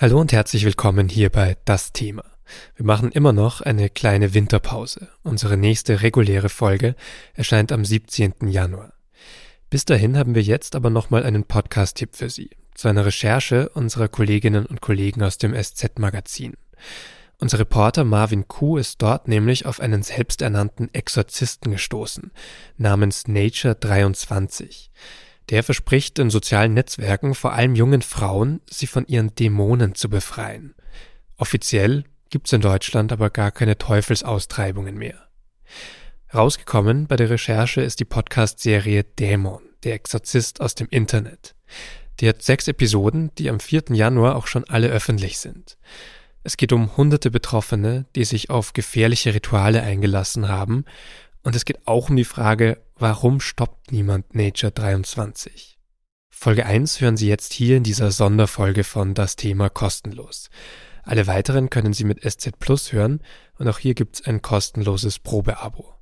Hallo und herzlich willkommen hier bei Das Thema. Wir machen immer noch eine kleine Winterpause. Unsere nächste reguläre Folge erscheint am 17. Januar. Bis dahin haben wir jetzt aber nochmal einen Podcast-Tipp für Sie zu einer Recherche unserer Kolleginnen und Kollegen aus dem SZ-Magazin. Unser Reporter Marvin Kuh ist dort nämlich auf einen selbsternannten Exorzisten gestoßen, namens Nature 23. Der verspricht in sozialen Netzwerken vor allem jungen Frauen, sie von ihren Dämonen zu befreien. Offiziell gibt's in Deutschland aber gar keine Teufelsaustreibungen mehr. Rausgekommen bei der Recherche ist die Podcast-Serie Dämon, der Exorzist aus dem Internet. Die hat sechs Episoden, die am 4. Januar auch schon alle öffentlich sind. Es geht um hunderte Betroffene, die sich auf gefährliche Rituale eingelassen haben und es geht auch um die Frage, warum stoppt niemand Nature 23? Folge 1 hören Sie jetzt hier in dieser Sonderfolge von Das Thema kostenlos. Alle weiteren können Sie mit SZ Plus hören und auch hier gibt's ein kostenloses Probeabo.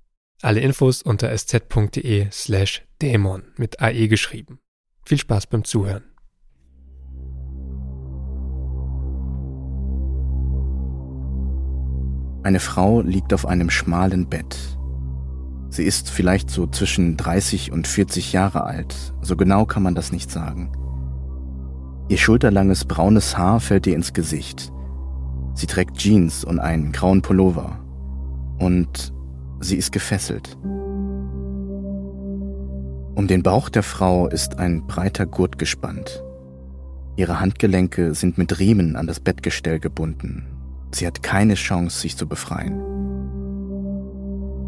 Alle Infos unter sz.de slash dämon mit AE geschrieben. Viel Spaß beim Zuhören. Eine Frau liegt auf einem schmalen Bett. Sie ist vielleicht so zwischen 30 und 40 Jahre alt, so genau kann man das nicht sagen. Ihr schulterlanges braunes Haar fällt ihr ins Gesicht. Sie trägt Jeans und einen grauen Pullover. Und sie ist gefesselt. Um den Bauch der Frau ist ein breiter Gurt gespannt. Ihre Handgelenke sind mit Riemen an das Bettgestell gebunden. Sie hat keine Chance, sich zu befreien.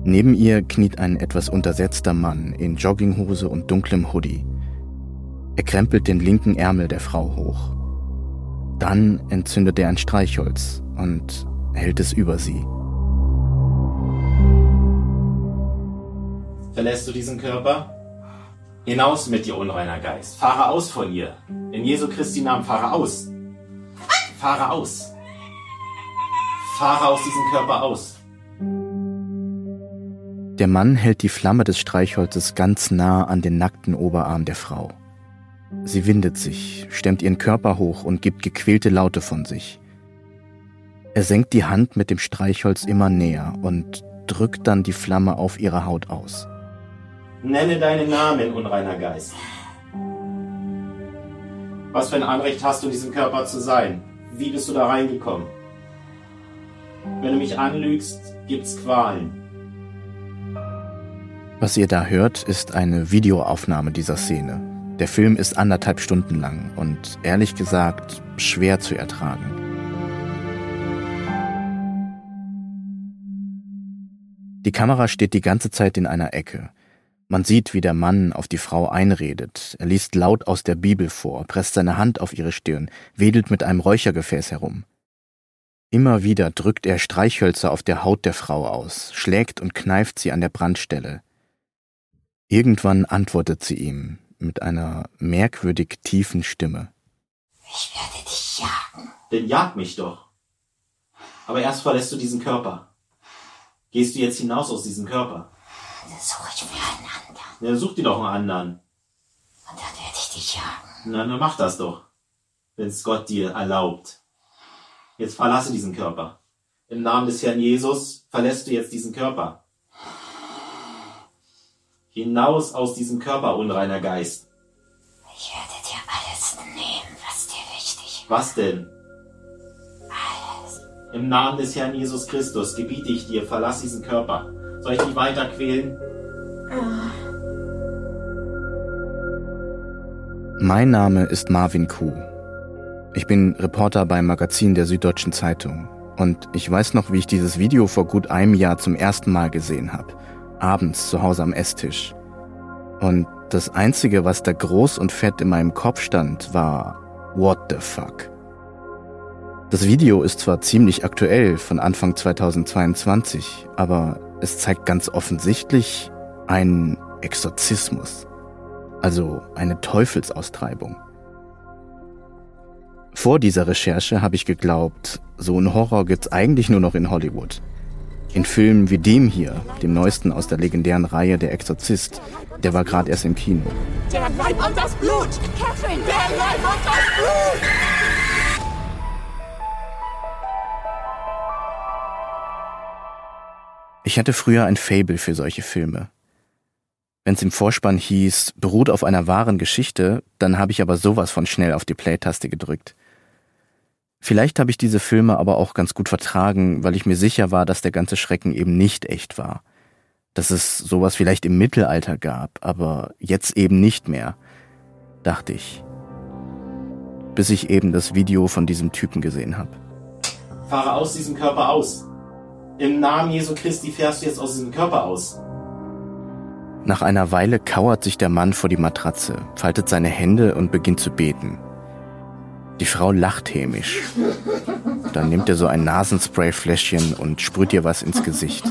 Neben ihr kniet ein etwas untersetzter Mann in Jogginghose und dunklem Hoodie. Er krempelt den linken Ärmel der Frau hoch. Dann entzündet er ein Streichholz und hält es über sie. Verlässt du diesen Körper? Hinaus mit dir, unreiner Geist. Fahre aus von ihr. In Jesu Christi Namen, fahre aus. Fahre aus. Fahre aus diesem Körper aus. Der Mann hält die Flamme des Streichholzes ganz nah an den nackten Oberarm der Frau. Sie windet sich, stemmt ihren Körper hoch und gibt gequälte Laute von sich. Er senkt die Hand mit dem Streichholz immer näher und drückt dann die Flamme auf ihre Haut aus. Nenne deinen Namen, unreiner Geist. Was für ein Anrecht hast du, in diesem Körper zu sein? Wie bist du da reingekommen? Wenn du mich anlügst, gibt's Qualen. Was ihr da hört, ist eine Videoaufnahme dieser Szene. Der Film ist anderthalb Stunden lang und ehrlich gesagt schwer zu ertragen. Die Kamera steht die ganze Zeit in einer Ecke. Man sieht, wie der Mann auf die Frau einredet. Er liest laut aus der Bibel vor, presst seine Hand auf ihre Stirn, wedelt mit einem Räuchergefäß herum. Immer wieder drückt er Streichhölzer auf der Haut der Frau aus, schlägt und kneift sie an der Brandstelle. Irgendwann antwortet sie ihm mit einer merkwürdig tiefen Stimme. Ich werde dich jagen. Denn jag mich doch. Aber erst verlässt du diesen Körper. Gehst du jetzt hinaus aus diesem Körper? Dann suche ich mir einen anderen. Na, such dir doch einen anderen. Und dann werde ich dich jagen. Na, dann mach das doch. Wenn's Gott dir erlaubt. Jetzt verlasse diesen Körper. Im Namen des Herrn Jesus verlässt du jetzt diesen Körper. Hinaus aus diesem Körper, unreiner Geist. Ich werde dir alles nehmen, was dir wichtig ist. Was denn? Alles. Im Namen des Herrn Jesus Christus gebiete ich dir, verlass diesen Körper. Soll ich dich weiter quälen? Mein Name ist Marvin Kuh. Ich bin Reporter beim Magazin der Süddeutschen Zeitung. Und ich weiß noch, wie ich dieses Video vor gut einem Jahr zum ersten Mal gesehen habe. Abends zu Hause am Esstisch. Und das Einzige, was da groß und fett in meinem Kopf stand, war What the fuck? Das Video ist zwar ziemlich aktuell von Anfang 2022, aber es zeigt ganz offensichtlich einen Exorzismus. Also eine Teufelsaustreibung. Vor dieser Recherche habe ich geglaubt, so ein Horror gibt's eigentlich nur noch in Hollywood. In Filmen wie dem hier, dem neuesten aus der legendären Reihe Der Exorzist, der war gerade erst im Kino. Der Leib und das Blut! Catherine! Der Leib und das Blut! Ich hatte früher ein Fable für solche Filme. Wenn es im Vorspann hieß, beruht auf einer wahren Geschichte, dann habe ich aber sowas von schnell auf die Play-Taste gedrückt. Vielleicht habe ich diese Filme aber auch ganz gut vertragen, weil ich mir sicher war, dass der ganze Schrecken eben nicht echt war. Dass es sowas vielleicht im Mittelalter gab, aber jetzt eben nicht mehr, dachte ich. Bis ich eben das Video von diesem Typen gesehen habe. Fahre aus diesem Körper aus. Im Namen Jesu Christi fährst du jetzt aus diesem Körper aus. Nach einer Weile kauert sich der Mann vor die Matratze, faltet seine Hände und beginnt zu beten. Die Frau lacht hämisch. Dann nimmt er so ein Nasensprayfläschchen und sprüht ihr was ins Gesicht.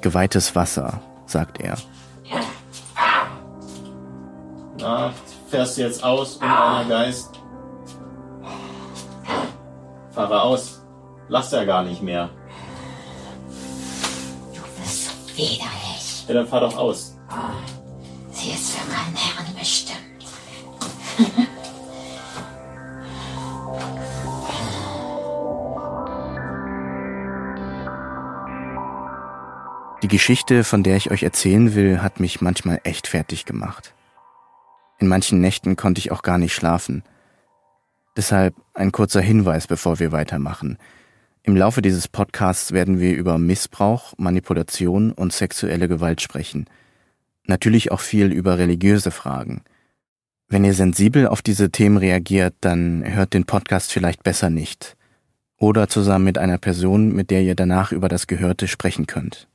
Geweihtes Wasser, sagt er. Na, fährst du jetzt aus, unreiner Geist? Fahre aus. Lass ja gar nicht mehr. Widerlich. Ja, dann fahr doch aus. Sie ist für meinen Herrn bestimmt. Die Geschichte, von der ich euch erzählen will, hat mich manchmal echt fertig gemacht. In manchen Nächten konnte ich auch gar nicht schlafen. Deshalb ein kurzer Hinweis, bevor wir weitermachen. Im Laufe dieses Podcasts werden wir über Missbrauch, Manipulation und sexuelle Gewalt sprechen. Natürlich auch viel über religiöse Fragen. Wenn ihr sensibel auf diese Themen reagiert, dann hört den Podcast vielleicht besser nicht. Oder zusammen mit einer Person, mit der ihr danach über das Gehörte sprechen könnt.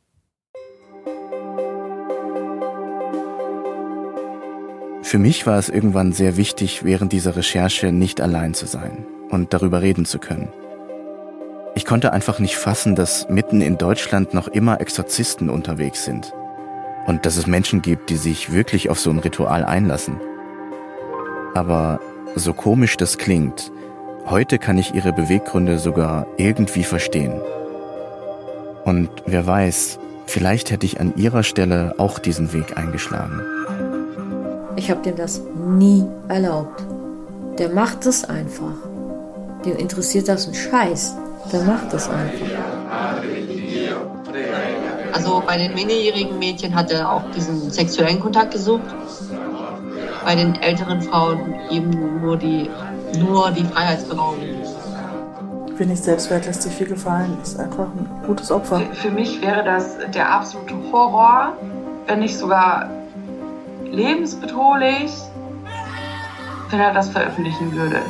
Für mich war es irgendwann sehr wichtig, während dieser Recherche nicht allein zu sein und darüber reden zu können. Ich konnte einfach nicht fassen, dass mitten in Deutschland noch immer Exorzisten unterwegs sind und dass es Menschen gibt, die sich wirklich auf so ein Ritual einlassen. Aber so komisch das klingt, heute kann ich ihre Beweggründe sogar irgendwie verstehen. Und wer weiß, vielleicht hätte ich an ihrer Stelle auch diesen Weg eingeschlagen. Ich habe dem das nie erlaubt. Der macht es einfach. Dem interessiert das ein Scheiß. Der macht es einfach. Also bei den minderjährigen Mädchen hat er auch diesen sexuellen Kontakt gesucht. Bei den älteren Frauen eben nur die, nur die Freiheitsberaubung. Bin nicht selbstwert, lässt sich viel gefallen, ist einfach ein gutes Opfer. Für mich wäre das der absolute Horror, wenn nicht sogar lebensbedrohlich, wenn er das veröffentlichen würde.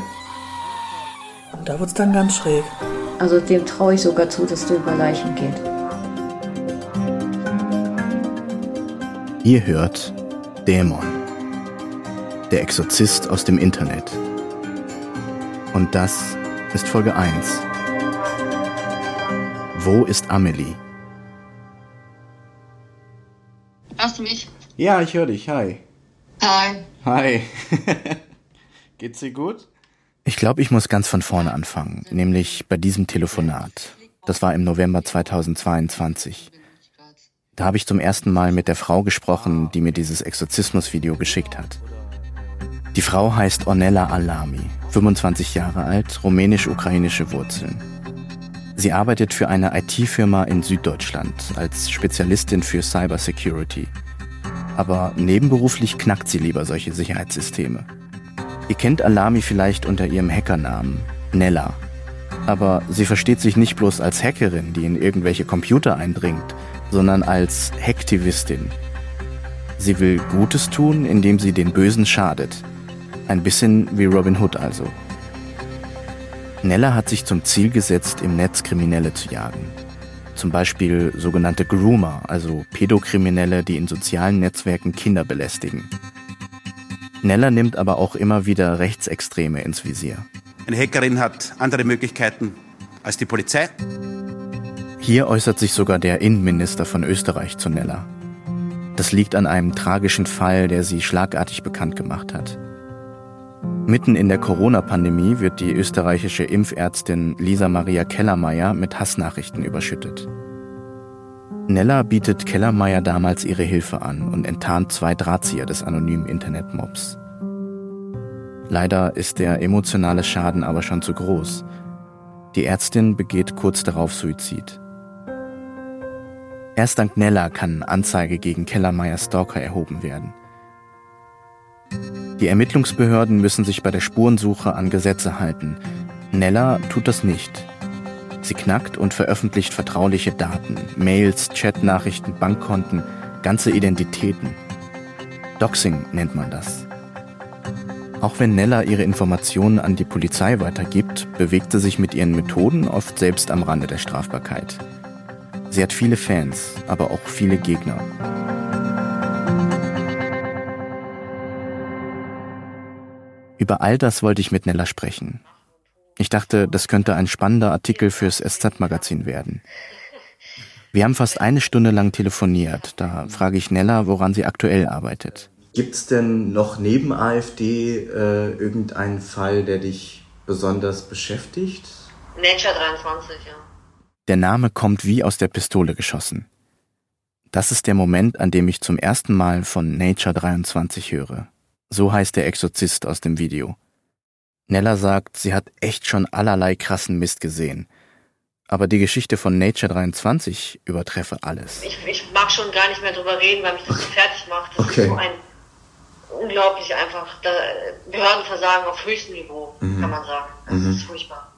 Und da wird es dann ganz schräg. Also dem traue ich sogar zu, dass der über Leichen geht. Ihr hört Dämon, der Exorzist aus dem Internet. Und das ist Folge 1. Wo ist Amelie? Hörst du mich? Ja, ich höre dich. Hi. Hi. Hi. Geht's dir gut? Ich glaube, ich muss ganz von vorne anfangen, nämlich bei diesem Telefonat. Das war im November 2022. Da habe ich zum ersten Mal mit der Frau gesprochen, die mir dieses Exorzismusvideo geschickt hat. Die Frau heißt Ornella Alami, 25 Jahre alt, rumänisch-ukrainische Wurzeln. Sie arbeitet für eine IT-Firma in Süddeutschland als Spezialistin für Cybersecurity. Aber nebenberuflich knackt sie lieber solche Sicherheitssysteme. Ihr kennt Alami vielleicht unter ihrem Hackernamen, Nella. Aber sie versteht sich nicht bloß als Hackerin, die in irgendwelche Computer eindringt, sondern als Hacktivistin. Sie will Gutes tun, indem sie den Bösen schadet. Ein bisschen wie Robin Hood also. Nella hat sich zum Ziel gesetzt, im Netz Kriminelle zu jagen. Zum Beispiel sogenannte Groomer, also Pädokriminelle, die in sozialen Netzwerken Kinder belästigen. Nella nimmt aber auch immer wieder Rechtsextreme ins Visier. Eine Hackerin hat andere Möglichkeiten als die Polizei. Hier äußert sich sogar der Innenminister von Österreich zu Nella. Das liegt an einem tragischen Fall, der sie schlagartig bekannt gemacht hat. Mitten in der Corona-Pandemie wird die österreichische Impfärztin Lisa Maria Kellermeier mit Hassnachrichten überschüttet. Nella bietet Kellermeier damals ihre Hilfe an und enttarnt zwei Drahtzieher des anonymen Internetmobs. Leider ist der emotionale Schaden aber schon zu groß. Die Ärztin begeht kurz darauf Suizid. Erst dank Nella kann Anzeige gegen Kellermeier Stalker erhoben werden. Die Ermittlungsbehörden müssen sich bei der Spurensuche an Gesetze halten. Nella tut das nicht. Sie knackt und veröffentlicht vertrauliche Daten, Mails, Chatnachrichten, Bankkonten, ganze Identitäten. Doxing nennt man das. Auch wenn Nella ihre Informationen an die Polizei weitergibt, bewegt sie sich mit ihren Methoden oft selbst am Rande der Strafbarkeit. Sie hat viele Fans, aber auch viele Gegner. Über all das wollte ich mit Nella sprechen. Ich dachte, das könnte ein spannender Artikel fürs SZ-Magazin werden. Wir haben fast eine Stunde lang telefoniert. Da frage ich Nella, woran sie aktuell arbeitet. Gibt es denn noch neben AfD äh, irgendeinen Fall, der dich besonders beschäftigt? Nature 23, ja. Der Name kommt wie aus der Pistole geschossen. Das ist der Moment, an dem ich zum ersten Mal von Nature 23 höre. So heißt der Exorzist aus dem Video. Nella sagt, sie hat echt schon allerlei krassen Mist gesehen. Aber die Geschichte von Nature 23 übertreffe alles. Ich, ich mag schon gar nicht mehr drüber reden, weil mich das so fertig macht. Das Okay. ist so ein unglaublich einfach da, Behördenversagen auf höchstem Niveau, Mhm. kann man sagen. Das Mhm. ist furchtbar.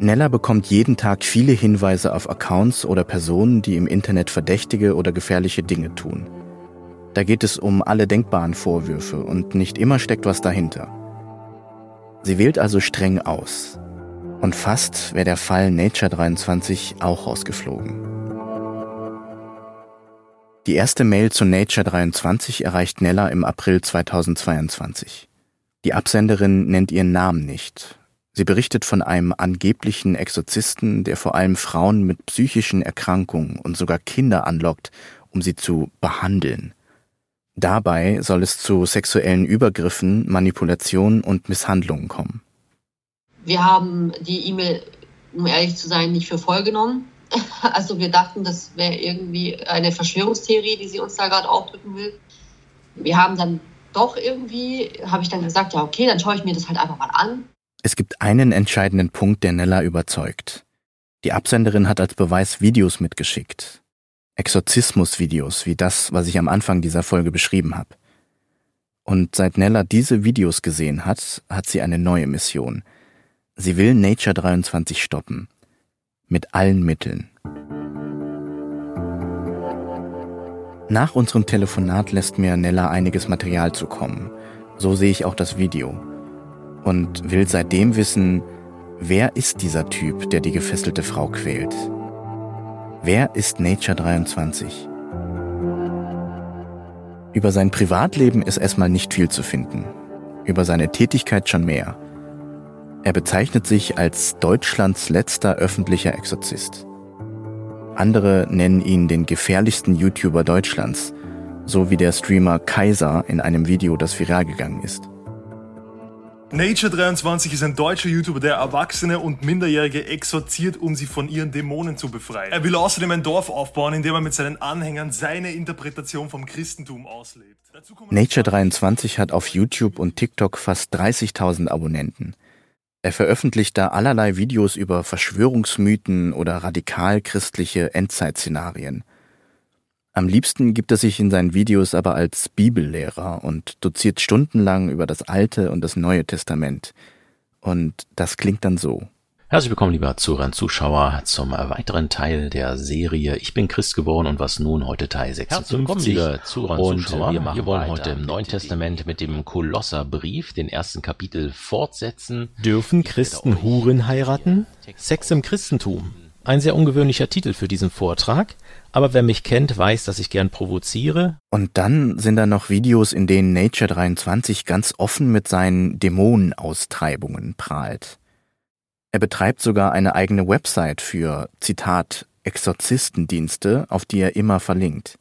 Nella bekommt jeden Tag viele Hinweise auf Accounts oder Personen, die im Internet verdächtige oder gefährliche Dinge tun. Da geht es um alle denkbaren Vorwürfe und nicht immer steckt was dahinter. Sie wählt also streng aus. Und fast wäre der Fall Nature 23 auch rausgeflogen. Die erste Mail zu Nature 23 erreicht Nella im April 2022. Die Absenderin nennt ihren Namen nicht. Sie berichtet von einem angeblichen Exorzisten, der vor allem Frauen mit psychischen Erkrankungen und sogar Kinder anlockt, um sie zu behandeln. Dabei soll es zu sexuellen Übergriffen, Manipulationen und Misshandlungen kommen. Wir haben die E-Mail, um ehrlich zu sein, nicht für voll genommen. Also wir dachten, das wäre irgendwie eine Verschwörungstheorie, die sie uns da gerade aufdrücken will. Wir haben dann doch irgendwie, habe ich dann gesagt, ja okay, dann schaue ich mir das halt einfach mal an. Es gibt einen entscheidenden Punkt, der Nella überzeugt. Die Absenderin hat als Beweis Videos mitgeschickt. Exorzismusvideos, wie das, was ich am Anfang dieser Folge beschrieben habe. Und seit Nella diese Videos gesehen hat, hat sie eine neue Mission. Sie will Nature 23 stoppen. Mit allen Mitteln. Nach unserem Telefonat lässt mir Nella einiges Material zukommen. So sehe ich auch das Video. Und will seitdem wissen, wer ist dieser Typ, der die gefesselte Frau quält? Wer ist Nature 23? Über sein Privatleben ist erstmal nicht viel zu finden. Über seine Tätigkeit schon mehr. Er bezeichnet sich als Deutschlands letzter öffentlicher Exorzist. Andere nennen ihn den gefährlichsten YouTuber Deutschlands, so wie der Streamer Kaiser in einem Video, das viral gegangen ist. Nature23 ist ein deutscher YouTuber, der Erwachsene und Minderjährige exorziert, um sie von ihren Dämonen zu befreien. Er will außerdem ein Dorf aufbauen, in dem er mit seinen Anhängern seine Interpretation vom Christentum auslebt. Dazu kommen Nature 23 hat auf YouTube und TikTok fast 30.000 Abonnenten. Er veröffentlicht da allerlei Videos über Verschwörungsmythen oder radikal christliche Endzeitszenarien. Am liebsten gibt er sich in seinen Videos aber als Bibellehrer und doziert stundenlang über das Alte und das Neue Testament. Und das klingt dann so. Herzlich willkommen, lieber Zuhörer und Zuschauer, zum weiteren Teil der Serie Ich bin Christ geworden und was nun heute Teil 56. Herzlich willkommen, liebe Zuhörer und und Zuschauer. wir, machen Wir wollen heute im Neuen Testament mit dem Kolosserbrief, den ersten Kapitel, fortsetzen. Dürfen Christen Huren heiraten? Sex im Christentum. Ein sehr ungewöhnlicher Titel für diesen Vortrag, aber wer mich kennt, weiß, dass ich gern provoziere. Und dann sind da noch Videos, in denen Nature 23 ganz offen mit seinen Dämonenaustreibungen prahlt. Er betreibt sogar eine eigene Website für, Zitat, Exorzistendienste, auf die er immer verlinkt.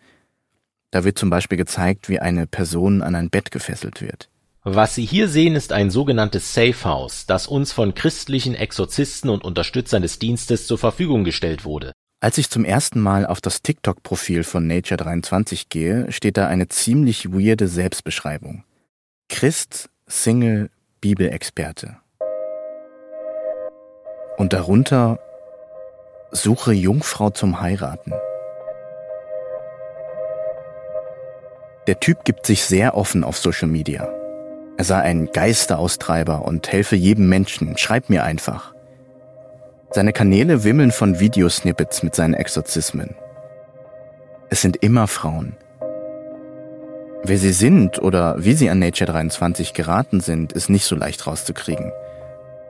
Da wird zum Beispiel gezeigt, wie eine Person an ein Bett gefesselt wird. Was Sie hier sehen, ist ein sogenanntes Safe House, das uns von christlichen Exorzisten und Unterstützern des Dienstes zur Verfügung gestellt wurde. Als ich zum ersten Mal auf das TikTok-Profil von Nature 23 gehe, steht da eine ziemlich weirde Selbstbeschreibung. Christ, Single, Bibelexperte. Und darunter Suche Jungfrau zum Heiraten. Der Typ gibt sich sehr offen auf Social Media. Er sei ein Geisteraustreiber und helfe jedem Menschen. Schreib mir einfach. Seine Kanäle wimmeln von Videosnippets mit seinen Exorzismen. Es sind immer Frauen. Wer sie sind oder wie sie an Nature 23 geraten sind, ist nicht so leicht rauszukriegen.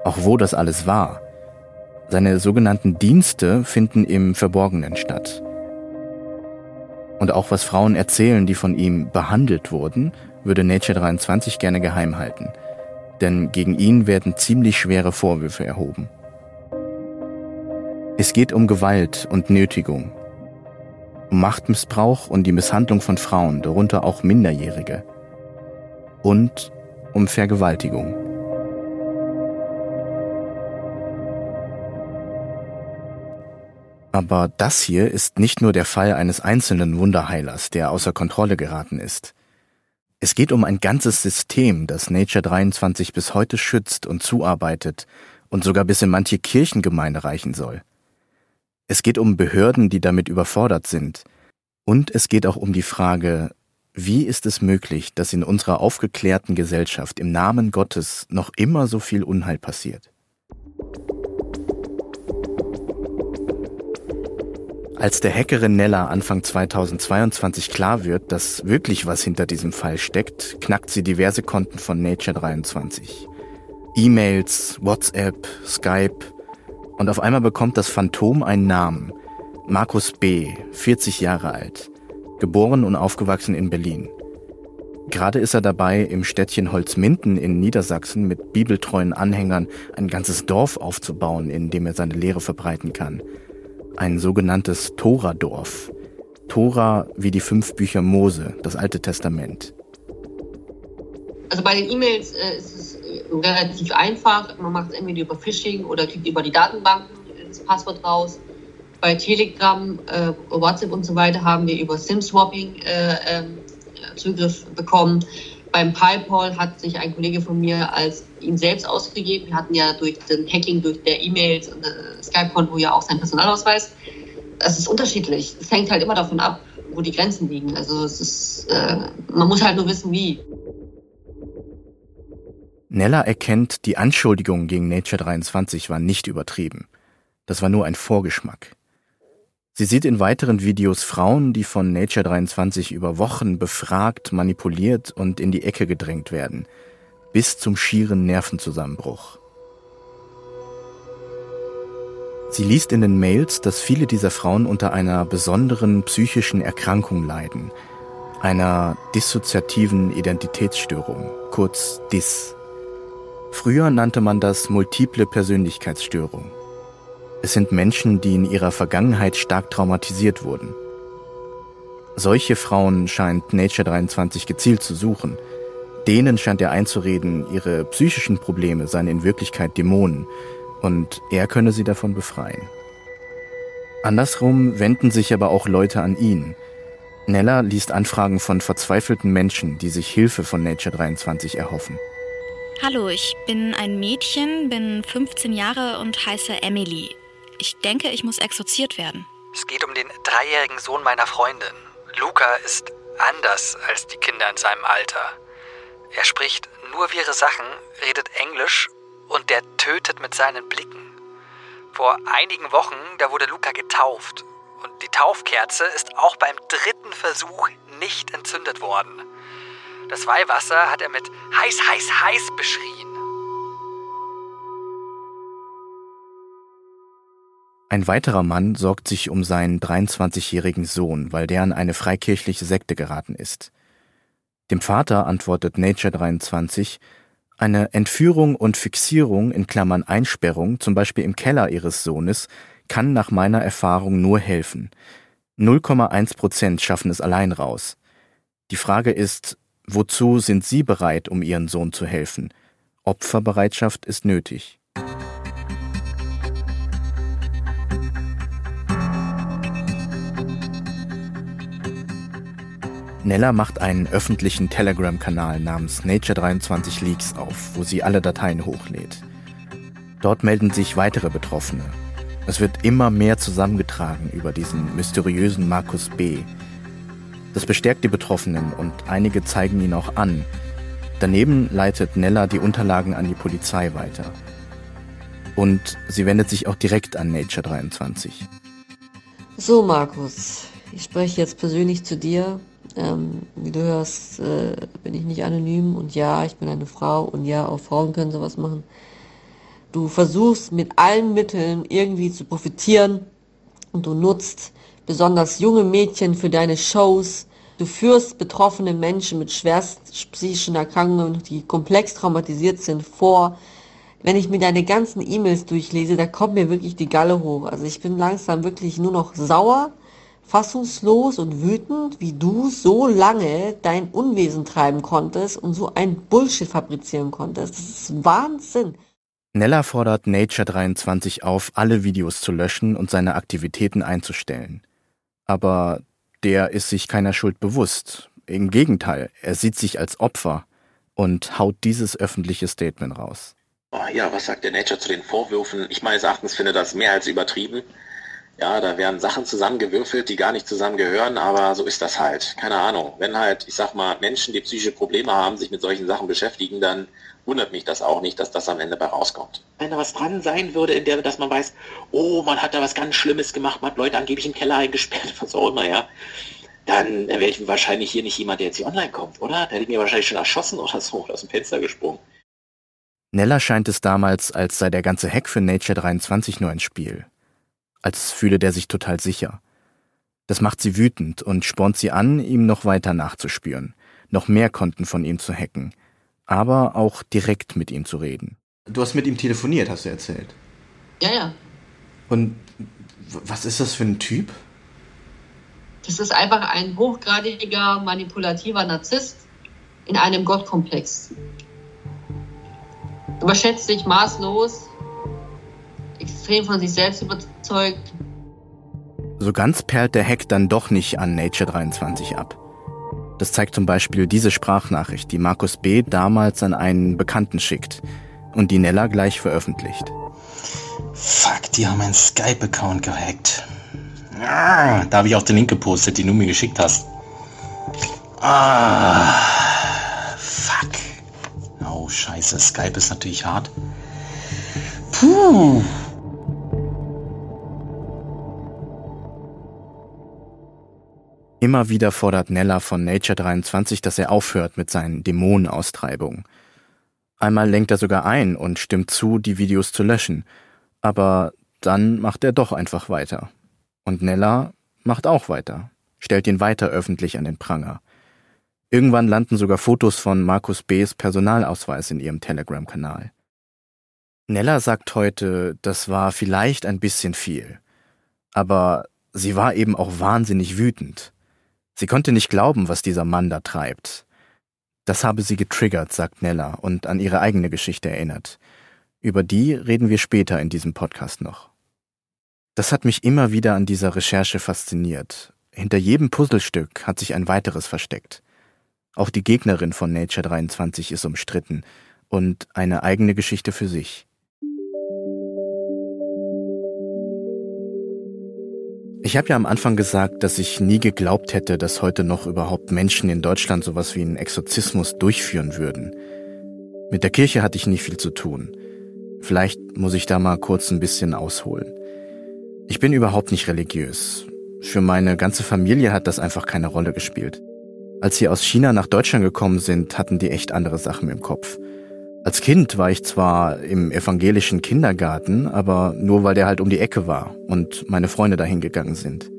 Auch wo das alles war. Seine sogenannten Dienste finden im Verborgenen statt. Und auch was Frauen erzählen, die von ihm behandelt wurden, würde Nature 23 gerne geheim halten. Denn gegen ihn werden ziemlich schwere Vorwürfe erhoben. Es geht um Gewalt und Nötigung, um Machtmissbrauch und die Misshandlung von Frauen, darunter auch Minderjährige, und um Vergewaltigung. Aber das hier ist nicht nur der Fall eines einzelnen Wunderheilers, der außer Kontrolle geraten ist. Es geht um ein ganzes System, das Nature 23 bis heute schützt und zuarbeitet und sogar bis in manche Kirchengemeinde reichen soll. Es geht um Behörden, die damit überfordert sind. Und es geht auch um die Frage, wie ist es möglich, dass in unserer aufgeklärten Gesellschaft im Namen Gottes noch immer so viel Unheil passiert? Als der Hackerin Nella Anfang 2022 klar wird, dass wirklich was hinter diesem Fall steckt, knackt sie diverse Konten von Nature 23. E-Mails, WhatsApp, Skype und auf einmal bekommt das Phantom einen Namen. Markus B., 40 Jahre alt, geboren und aufgewachsen in Berlin. Gerade ist er dabei, im Städtchen Holzminden in Niedersachsen mit bibeltreuen Anhängern ein ganzes Dorf aufzubauen, in dem er seine Lehre verbreiten kann – ein sogenanntes Tora-Dorf. Tora wie die fünf Bücher Mose, das Alte Testament. Also bei den E-Mails äh, ist es äh, relativ einfach. Man macht es entweder über Phishing oder kriegt über die Datenbanken das Passwort raus. Bei Telegram, äh, WhatsApp und so weiter haben wir über SIM-Swapping äh, ähm, Zugriff bekommen. Beim PayPal hat sich ein Kollege von mir als ihn selbst ausgegeben. Wir hatten ja durch den Hacking, durch der E-Mails und äh, Skype-Konto ja auch seinen Personalausweis. Es ist unterschiedlich. Es hängt halt immer davon ab, wo die Grenzen liegen. Also es ist, äh, man muss halt nur wissen, wie. Nella erkennt, die Anschuldigungen gegen Nature 23 waren nicht übertrieben. Das war nur ein Vorgeschmack. Sie sieht in weiteren Videos Frauen, die von Nature 23 über Wochen befragt, manipuliert und in die Ecke gedrängt werden, bis zum schieren Nervenzusammenbruch. Sie liest in den Mails, dass viele dieser Frauen unter einer besonderen psychischen Erkrankung leiden, einer dissoziativen Identitätsstörung, kurz DIS. Früher nannte man das multiple Persönlichkeitsstörung. Es sind Menschen, die in ihrer Vergangenheit stark traumatisiert wurden. Solche Frauen scheint Nature 23 gezielt zu suchen. Denen scheint er einzureden, ihre psychischen Probleme seien in Wirklichkeit Dämonen und er könne sie davon befreien. Andersrum wenden sich aber auch Leute an ihn. Nella liest Anfragen von verzweifelten Menschen, die sich Hilfe von Nature 23 erhoffen. Hallo, ich bin ein Mädchen, bin 15 Jahre und heiße Emily. Ich denke, ich muss exorziert werden. Es geht um den dreijährigen Sohn meiner Freundin. Luca ist anders als die Kinder in seinem Alter. Er spricht nur wirre Sachen, redet Englisch und der tötet mit seinen Blicken. Vor einigen Wochen, da wurde Luca getauft. Und die Taufkerze ist auch beim dritten Versuch nicht entzündet worden. Das Weihwasser hat er mit heiß, heiß, heiß beschrien. Ein weiterer Mann sorgt sich um seinen 23-jährigen Sohn, weil der an eine freikirchliche Sekte geraten ist. Dem Vater antwortet Nature 23, eine Entführung und Fixierung in Klammern Einsperrung, zum Beispiel im Keller ihres Sohnes, kann nach meiner Erfahrung nur helfen. 0,1 Prozent schaffen es allein raus. Die Frage ist, wozu sind Sie bereit, um Ihren Sohn zu helfen? Opferbereitschaft ist nötig. Nella macht einen öffentlichen Telegram-Kanal namens Nature23 Leaks auf, wo sie alle Dateien hochlädt. Dort melden sich weitere Betroffene. Es wird immer mehr zusammengetragen über diesen mysteriösen Markus B. Das bestärkt die Betroffenen und einige zeigen ihn auch an. Daneben leitet Nella die Unterlagen an die Polizei weiter. Und sie wendet sich auch direkt an Nature 23. So, Markus, ich spreche jetzt persönlich zu dir. Ähm, wie du hörst, äh, bin ich nicht anonym und ja, ich bin eine Frau und ja, auch Frauen können sowas machen. Du versuchst mit allen Mitteln irgendwie zu profitieren und du nutzt besonders junge Mädchen für deine Shows. Du führst betroffene Menschen mit schwerst psychischen Erkrankungen, die komplex traumatisiert sind, vor. Wenn ich mir deine ganzen E-Mails durchlese, da kommt mir wirklich die Galle hoch. Also ich bin langsam wirklich nur noch sauer, fassungslos und wütend, wie du so lange dein Unwesen treiben konntest und so ein Bullshit fabrizieren konntest. Das ist Wahnsinn. Nella fordert Nature 23 auf, alle Videos zu löschen und seine Aktivitäten einzustellen. Aber der ist sich keiner Schuld bewusst. Im Gegenteil, er sieht sich als Opfer und haut dieses öffentliche Statement raus. Oh, ja, was sagt der Nature zu den Vorwürfen? Ich meines Erachtens finde das mehr als übertrieben. Ja, da werden Sachen zusammengewürfelt, die gar nicht zusammengehören, aber so ist das halt. Keine Ahnung. Wenn halt, ich sag mal, Menschen, die psychische Probleme haben, sich mit solchen Sachen beschäftigen, dann wundert mich das auch nicht, dass das am Ende bei rauskommt. Wenn da was dran sein würde, in der, dass man weiß, oh, man hat da was ganz Schlimmes gemacht, man hat Leute angeblich im Keller eingesperrt, was auch immer, ja, dann wäre ich wahrscheinlich hier nicht jemand, der jetzt hier online kommt, oder? Da hätte ich mir wahrscheinlich schon erschossen oder so, oder aus dem Fenster gesprungen. Nella scheint es damals, als sei der ganze Hack für Nature 23 nur ein Spiel als fühle der sich total sicher. Das macht sie wütend und spornt sie an, ihm noch weiter nachzuspüren, noch mehr Konten von ihm zu hacken, aber auch direkt mit ihm zu reden. Du hast mit ihm telefoniert, hast du erzählt. Ja, ja. Und was ist das für ein Typ? Das ist einfach ein hochgradiger, manipulativer Narzisst in einem Gottkomplex. Überschätzt sich maßlos, extrem von sich selbst überzeugt. So ganz perlt der Hack dann doch nicht an Nature 23 ab. Das zeigt zum Beispiel diese Sprachnachricht, die Markus B. damals an einen Bekannten schickt und die Nella gleich veröffentlicht. Fuck, die haben meinen Skype-Account gehackt. Ah, da habe ich auch den Link gepostet, den du mir geschickt hast. Ah, fuck. Oh, scheiße, Skype ist natürlich hart. Puh. Immer wieder fordert Nella von Nature 23, dass er aufhört mit seinen Dämonenaustreibungen. Einmal lenkt er sogar ein und stimmt zu, die Videos zu löschen. Aber dann macht er doch einfach weiter. Und Nella macht auch weiter, stellt ihn weiter öffentlich an den Pranger. Irgendwann landen sogar Fotos von Markus B.'s Personalausweis in ihrem Telegram-Kanal. Nella sagt heute, das war vielleicht ein bisschen viel. Aber sie war eben auch wahnsinnig wütend. Sie konnte nicht glauben, was dieser Mann da treibt. Das habe sie getriggert, sagt Nella und an ihre eigene Geschichte erinnert. Über die reden wir später in diesem Podcast noch. Das hat mich immer wieder an dieser Recherche fasziniert. Hinter jedem Puzzlestück hat sich ein weiteres versteckt. Auch die Gegnerin von Nature 23 ist umstritten und eine eigene Geschichte für sich. Ich habe ja am Anfang gesagt, dass ich nie geglaubt hätte, dass heute noch überhaupt Menschen in Deutschland sowas wie einen Exorzismus durchführen würden. Mit der Kirche hatte ich nie viel zu tun. Vielleicht muss ich da mal kurz ein bisschen ausholen. Ich bin überhaupt nicht religiös. Für meine ganze Familie hat das einfach keine Rolle gespielt. Als sie aus China nach Deutschland gekommen sind, hatten die echt andere Sachen im Kopf. Als Kind war ich zwar im evangelischen Kindergarten, aber nur weil der halt um die Ecke war und meine Freunde dahin gegangen sind.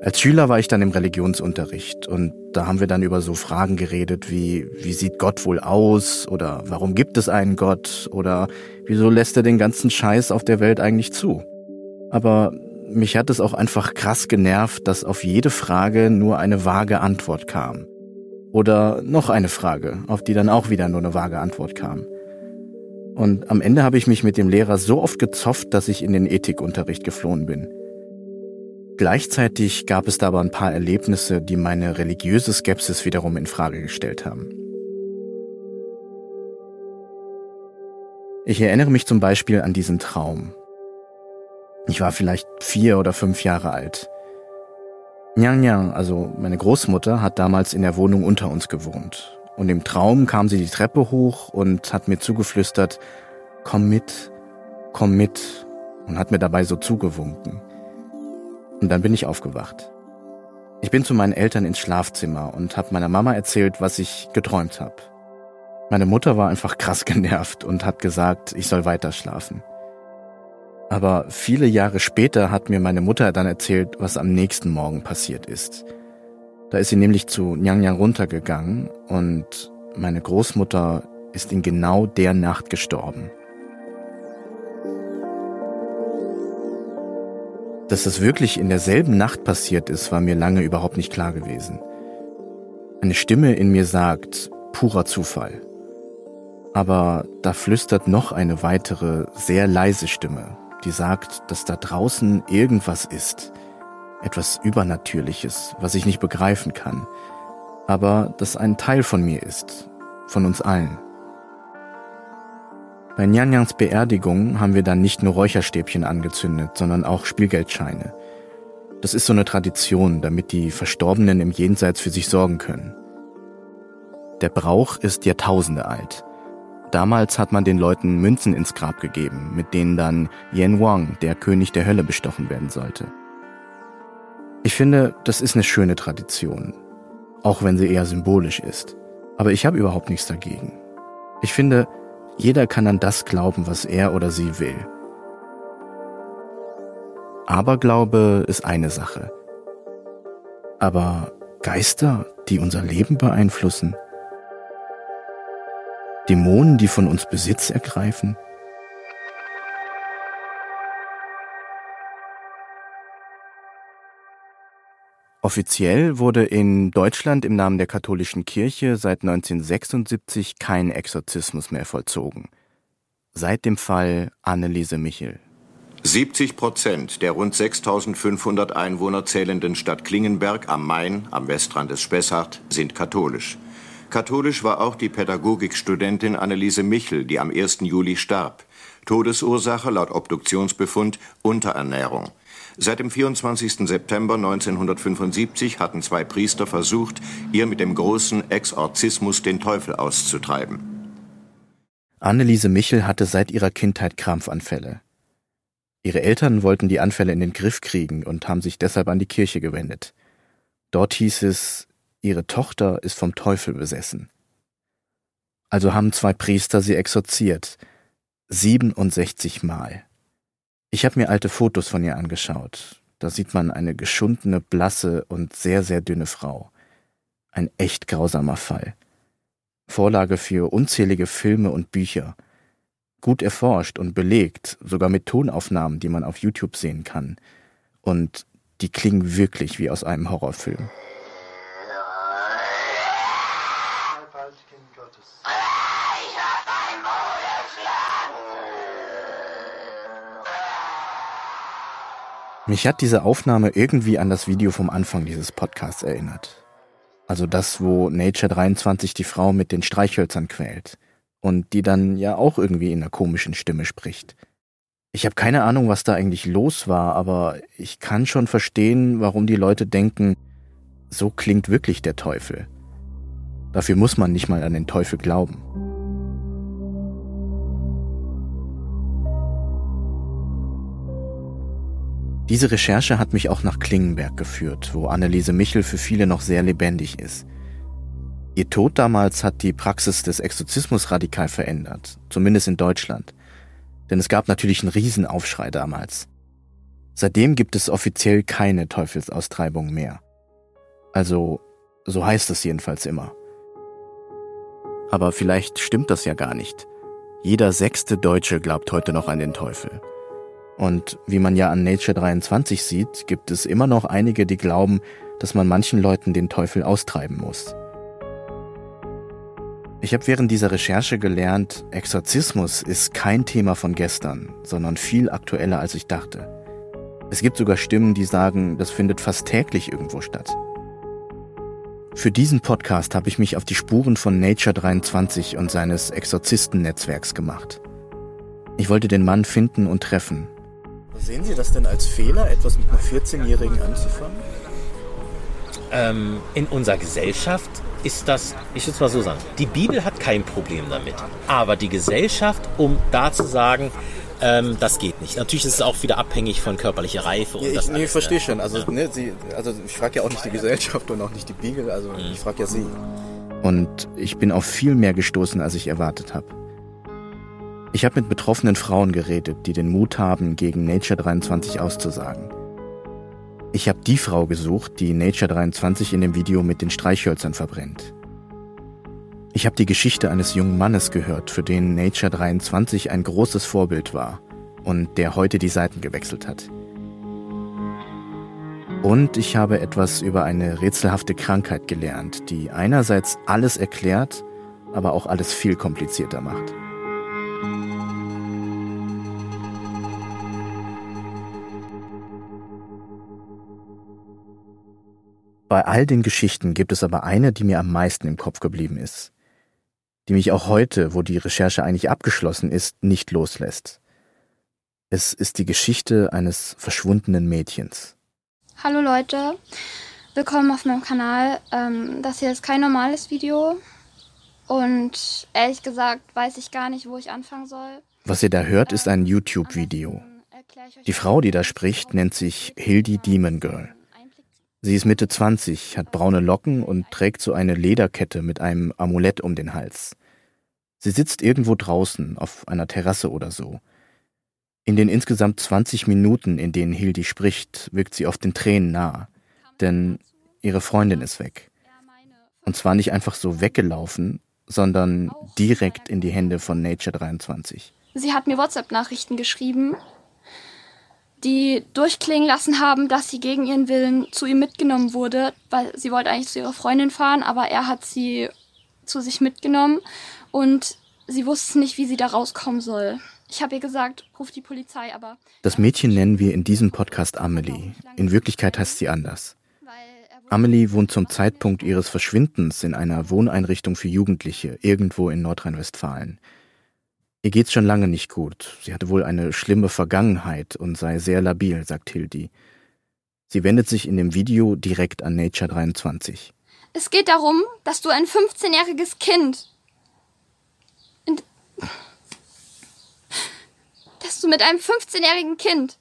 Als Schüler war ich dann im Religionsunterricht und da haben wir dann über so Fragen geredet wie, wie sieht Gott wohl aus oder warum gibt es einen Gott oder wieso lässt er den ganzen Scheiß auf der Welt eigentlich zu? Aber mich hat es auch einfach krass genervt, dass auf jede Frage nur eine vage Antwort kam. Oder noch eine Frage, auf die dann auch wieder nur eine vage Antwort kam. Und am Ende habe ich mich mit dem Lehrer so oft gezofft, dass ich in den Ethikunterricht geflohen bin. Gleichzeitig gab es da aber ein paar Erlebnisse, die meine religiöse Skepsis wiederum in Frage gestellt haben. Ich erinnere mich zum Beispiel an diesen Traum. Ich war vielleicht vier oder fünf Jahre alt. Nyang Nyang, also meine Großmutter, hat damals in der Wohnung unter uns gewohnt. Und im Traum kam sie die Treppe hoch und hat mir zugeflüstert, komm mit, komm mit, und hat mir dabei so zugewunken. Und dann bin ich aufgewacht. Ich bin zu meinen Eltern ins Schlafzimmer und habe meiner Mama erzählt, was ich geträumt habe. Meine Mutter war einfach krass genervt und hat gesagt, ich soll weiter schlafen. Aber viele Jahre später hat mir meine Mutter dann erzählt, was am nächsten Morgen passiert ist. Da ist sie nämlich zu Nyang runtergegangen und meine Großmutter ist in genau der Nacht gestorben. Dass das wirklich in derselben Nacht passiert ist, war mir lange überhaupt nicht klar gewesen. Eine Stimme in mir sagt, purer Zufall. Aber da flüstert noch eine weitere, sehr leise Stimme, die sagt, dass da draußen irgendwas ist. Etwas Übernatürliches, was ich nicht begreifen kann. Aber das ein Teil von mir ist. Von uns allen. Bei Nyanyangs Beerdigung haben wir dann nicht nur Räucherstäbchen angezündet, sondern auch Spielgeldscheine. Das ist so eine Tradition, damit die Verstorbenen im Jenseits für sich sorgen können. Der Brauch ist Jahrtausende alt. Damals hat man den Leuten Münzen ins Grab gegeben, mit denen dann Yen Wang, der König der Hölle, bestochen werden sollte. Ich finde, das ist eine schöne Tradition, auch wenn sie eher symbolisch ist. Aber ich habe überhaupt nichts dagegen. Ich finde, jeder kann an das glauben, was er oder sie will. Aberglaube ist eine Sache. Aber Geister, die unser Leben beeinflussen? Dämonen, die von uns Besitz ergreifen? Offiziell wurde in Deutschland im Namen der katholischen Kirche seit 1976 kein Exorzismus mehr vollzogen. Seit dem Fall Anneliese Michel. 70 Prozent der rund 6500 Einwohner zählenden Stadt Klingenberg am Main, am Westrand des Spessart, sind katholisch. Katholisch war auch die Pädagogikstudentin Anneliese Michel, die am 1. Juli starb. Todesursache laut Obduktionsbefund Unterernährung. Seit dem 24. September 1975 hatten zwei Priester versucht, ihr mit dem großen Exorzismus den Teufel auszutreiben. Anneliese Michel hatte seit ihrer Kindheit Krampfanfälle. Ihre Eltern wollten die Anfälle in den Griff kriegen und haben sich deshalb an die Kirche gewendet. Dort hieß es, ihre Tochter ist vom Teufel besessen. Also haben zwei Priester sie exorziert. 67 Mal. Ich habe mir alte Fotos von ihr angeschaut. Da sieht man eine geschundene, blasse und sehr, sehr dünne Frau. Ein echt grausamer Fall. Vorlage für unzählige Filme und Bücher. Gut erforscht und belegt, sogar mit Tonaufnahmen, die man auf YouTube sehen kann. Und die klingen wirklich wie aus einem Horrorfilm. Mich hat diese Aufnahme irgendwie an das Video vom Anfang dieses Podcasts erinnert. Also das, wo Nature 23 die Frau mit den Streichhölzern quält und die dann ja auch irgendwie in einer komischen Stimme spricht. Ich habe keine Ahnung, was da eigentlich los war, aber ich kann schon verstehen, warum die Leute denken, so klingt wirklich der Teufel. Dafür muss man nicht mal an den Teufel glauben. Diese Recherche hat mich auch nach Klingenberg geführt, wo Anneliese Michel für viele noch sehr lebendig ist. Ihr Tod damals hat die Praxis des Exorzismus radikal verändert, zumindest in Deutschland. Denn es gab natürlich einen Riesenaufschrei damals. Seitdem gibt es offiziell keine Teufelsaustreibung mehr. Also, so heißt es jedenfalls immer. Aber vielleicht stimmt das ja gar nicht. Jeder sechste Deutsche glaubt heute noch an den Teufel. Und wie man ja an Nature 23 sieht, gibt es immer noch einige, die glauben, dass man manchen Leuten den Teufel austreiben muss. Ich habe während dieser Recherche gelernt, Exorzismus ist kein Thema von gestern, sondern viel aktueller als ich dachte. Es gibt sogar Stimmen, die sagen, das findet fast täglich irgendwo statt. Für diesen Podcast habe ich mich auf die Spuren von Nature 23 und seines Exorzisten-Netzwerks gemacht. Ich wollte den Mann finden und treffen Sehen Sie das denn als Fehler, etwas mit einer 14-Jährigen anzufangen? Ähm, in unserer Gesellschaft ist das, ich will es mal so sagen, die Bibel hat kein Problem damit. Aber die Gesellschaft, um da zu sagen, ähm, das geht nicht. Natürlich ist es auch wieder abhängig von körperlicher Reife. Und ja, ich, das nee, ich verstehe ne? schon. Also, ne, Sie, also ich frage ja auch nicht die Gesellschaft und auch nicht die Bibel. Also Mhm. ich frage ja Sie. Und ich bin auf viel mehr gestoßen, als ich erwartet habe. Ich habe mit betroffenen Frauen geredet, die den Mut haben, gegen Nature 23 auszusagen. Ich habe die Frau gesucht, die Nature 23 in dem Video mit den Streichhölzern verbrennt. Ich habe die Geschichte eines jungen Mannes gehört, für den Nature 23 ein großes Vorbild war und der heute die Seiten gewechselt hat. Und ich habe etwas über eine rätselhafte Krankheit gelernt, die einerseits alles erklärt, aber auch alles viel komplizierter macht. Bei all den Geschichten gibt es aber eine, die mir am meisten im Kopf geblieben ist, die mich auch heute, wo die Recherche eigentlich abgeschlossen ist, nicht loslässt. Es ist die Geschichte eines verschwundenen Mädchens. Hallo Leute, willkommen auf meinem Kanal. Ähm, das hier ist kein normales Video und ehrlich gesagt weiß ich gar nicht, wo ich anfangen soll. Was ihr da hört, ist ein YouTube-Video. Die Frau, die da spricht, nennt sich Hildy Demon Girl. Sie ist Mitte 20, hat braune Locken und trägt so eine Lederkette mit einem Amulett um den Hals. Sie sitzt irgendwo draußen, auf einer Terrasse oder so. In den insgesamt 20 Minuten, in denen Hildy spricht, wirkt sie oft den Tränen nah. Denn ihre Freundin ist weg. Und zwar nicht einfach so weggelaufen, sondern direkt in die Hände von Nature 23. Sie hat mir WhatsApp-Nachrichten geschrieben, die durchklingen lassen haben, dass sie gegen ihren Willen zu ihm mitgenommen wurde, weil sie wollte eigentlich zu ihrer Freundin fahren, aber er hat sie zu sich mitgenommen und sie wusste nicht, wie sie da rauskommen soll. Ich habe ihr gesagt, ruf die Polizei, aber Das Mädchen nennen wir in diesem Podcast Amelie. In Wirklichkeit heißt sie anders. Amelie wohnt zum Zeitpunkt ihres Verschwindens in einer Wohneinrichtung für Jugendliche irgendwo in Nordrhein-Westfalen. Ihr geht's schon lange nicht gut. Sie hatte wohl eine schlimme Vergangenheit und sei sehr labil, sagt Hildi. Sie wendet sich in dem Video direkt an Nature 23. es geht darum, dass du ein 15-jähriges Kind in- dass du mit einem 15-jährigen Kind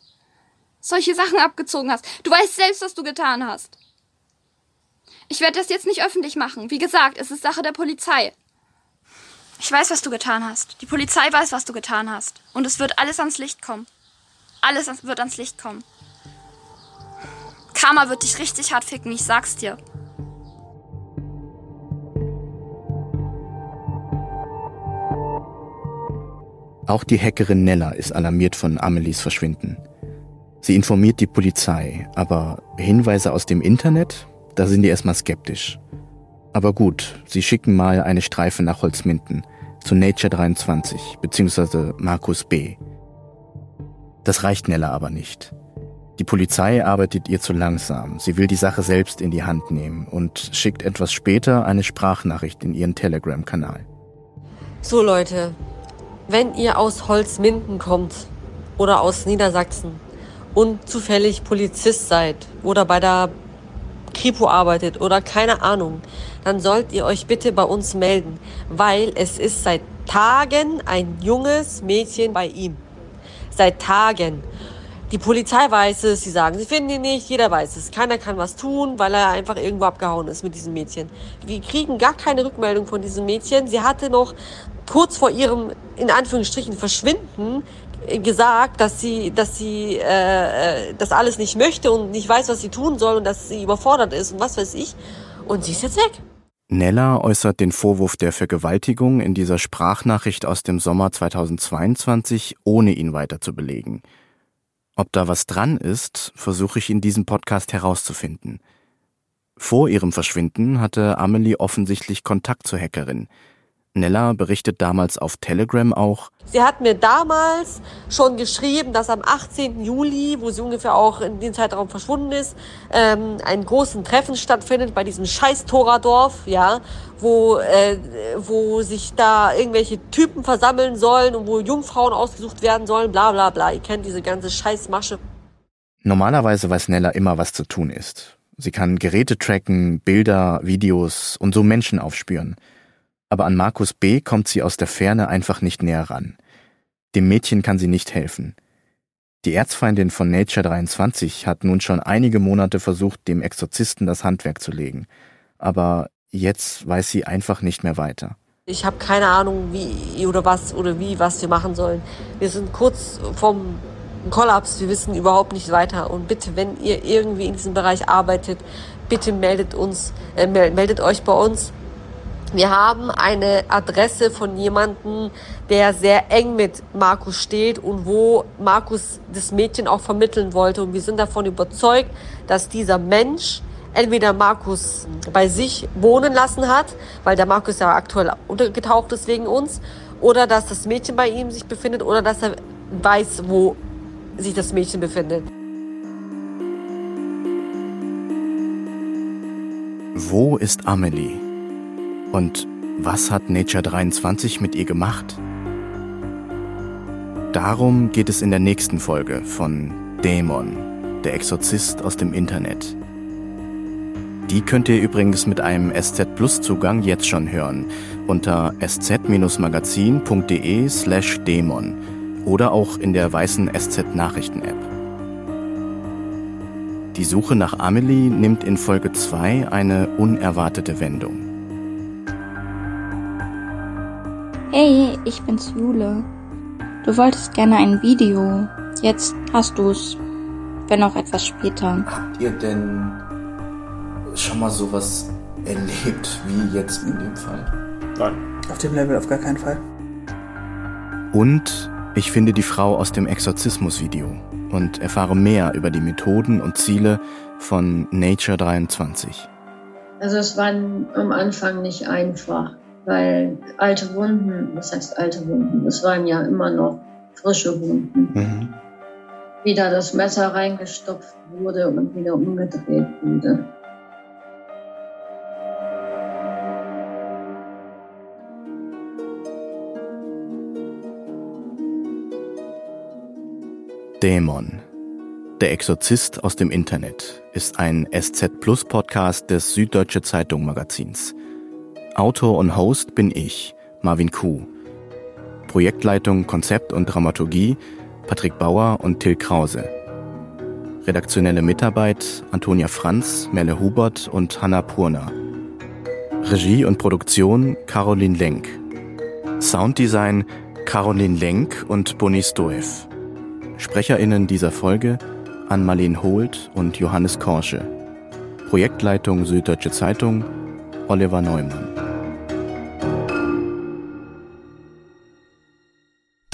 solche Sachen abgezogen hast. Du weißt selbst, was du getan hast. Ich werde das jetzt nicht öffentlich machen. Wie gesagt, es ist Sache der Polizei. Ich weiß, was du getan hast. Die Polizei weiß, was du getan hast. Und es wird alles ans Licht kommen. Alles wird ans Licht kommen. Karma wird dich richtig hart ficken, ich sag's dir. Auch die Hackerin Nella ist alarmiert von Amelies Verschwinden. Sie informiert die Polizei, aber Hinweise aus dem Internet, da sind die erstmal skeptisch. Aber gut, sie schicken mal eine Streife nach Holzminden zu Nature 23 bzw. Markus B. Das reicht Nella aber nicht. Die Polizei arbeitet ihr zu langsam. Sie will die Sache selbst in die Hand nehmen und schickt etwas später eine Sprachnachricht in ihren Telegram-Kanal. So Leute, wenn ihr aus Holzminden kommt oder aus Niedersachsen und zufällig Polizist seid oder bei der Kripo arbeitet oder keine Ahnung, dann sollt ihr euch bitte bei uns melden, weil es ist seit Tagen ein junges Mädchen bei ihm. Seit Tagen. Die Polizei weiß es, sie sagen, sie finden ihn nicht, jeder weiß es. Keiner kann was tun, weil er einfach irgendwo abgehauen ist mit diesem Mädchen. Wir kriegen gar keine Rückmeldung von diesem Mädchen. Sie hatte noch kurz vor ihrem, in Anführungsstrichen, Verschwinden gesagt, dass sie, dass sie äh, äh, das alles nicht möchte und nicht weiß, was sie tun soll und dass sie überfordert ist und was weiß ich. Und sie ist jetzt weg. Nella äußert den Vorwurf der Vergewaltigung in dieser Sprachnachricht aus dem Sommer 2022, ohne ihn weiter zu belegen. Ob da was dran ist, versuche ich in diesem Podcast herauszufinden. Vor ihrem Verschwinden hatte Amelie offensichtlich Kontakt zur Hackerin. Nella berichtet damals auf Telegram auch, Sie hat mir damals schon geschrieben, dass am 18. Juli, wo sie ungefähr auch in dem Zeitraum verschwunden ist, ähm, ein großen Treffen stattfindet bei diesem scheiß Toradorf, ja, wo, äh, wo sich da irgendwelche Typen versammeln sollen und wo Jungfrauen ausgesucht werden sollen, bla bla bla. Ihr kennt diese ganze Scheißmasche. Normalerweise weiß Nella immer, was zu tun ist. Sie kann Geräte tracken, Bilder, Videos und so Menschen aufspüren aber an Markus B. kommt sie aus der Ferne einfach nicht näher ran. Dem Mädchen kann sie nicht helfen. Die Erzfeindin von Nature 23 hat nun schon einige Monate versucht, dem Exorzisten das Handwerk zu legen. Aber jetzt weiß sie einfach nicht mehr weiter. Ich habe keine Ahnung, wie oder was oder wie, was wir machen sollen. Wir sind kurz vom Kollaps, wir wissen überhaupt nicht weiter. Und bitte, wenn ihr irgendwie in diesem Bereich arbeitet, bitte meldet uns, äh, meldet euch bei uns. Wir haben eine Adresse von jemandem, der sehr eng mit Markus steht und wo Markus das Mädchen auch vermitteln wollte. Und wir sind davon überzeugt, dass dieser Mensch entweder Markus bei sich wohnen lassen hat, weil der Markus ja aktuell untergetaucht ist wegen uns, oder dass das Mädchen bei ihm sich befindet, oder dass er weiß, wo sich das Mädchen befindet. Wo ist Amelie? Und was hat Nature 23 mit ihr gemacht? Darum geht es in der nächsten Folge von Dämon, der Exorzist aus dem Internet. Die könnt ihr übrigens mit einem SZ Plus Zugang jetzt schon hören unter sz-magazin.de slash Dämon oder auch in der weißen SZ Nachrichten App. Die Suche nach Amelie nimmt in Folge 2 eine unerwartete Wendung. Hey, ich bin's Jule. Du wolltest gerne ein Video. Jetzt hast du's. Wenn auch etwas später. Habt ihr denn schon mal sowas erlebt wie jetzt in dem Fall? Nein. Auf dem Level auf gar keinen Fall. Und ich finde die Frau aus dem Exorzismus-Video und erfahre mehr über die Methoden und Ziele von Nature 23. Also es war am Anfang nicht einfach weil alte Wunden, was heißt alte Wunden? Es waren ja immer noch frische Wunden. Mhm. Wieder das Messer reingestopft wurde und wieder umgedreht wurde. Dämon. Der Exorzist aus dem Internet ist ein SZ Plus Podcast des Süddeutsche Zeitung Magazins. Autor und Host bin ich, Marvin Kuh. Projektleitung Konzept und Dramaturgie Patrick Bauer und Till Krause. Redaktionelle Mitarbeit Antonia Franz, Melle Hubert und Hanna Purner. Regie und Produktion Caroline Lenk. Sounddesign Caroline Lenk und Bonnie Stoev. SprecherInnen dieser Folge Ann-Marleen Holt und Johannes Korsche. Projektleitung Süddeutsche Zeitung Oliver Neumann.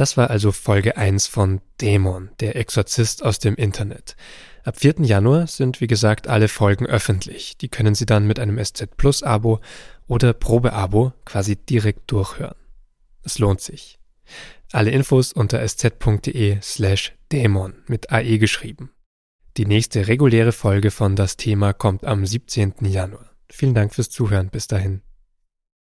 Das war also Folge 1 von Dämon, der Exorzist aus dem Internet. Ab 4. Januar sind, wie gesagt, alle Folgen öffentlich. Die können Sie dann mit einem SZ Plus Abo oder Probeabo quasi direkt durchhören. Es lohnt sich. Alle Infos unter sz.de slash Dämon mit AE geschrieben. Die nächste reguläre Folge von Das Thema kommt am 17. Januar. Vielen Dank fürs Zuhören. Bis dahin.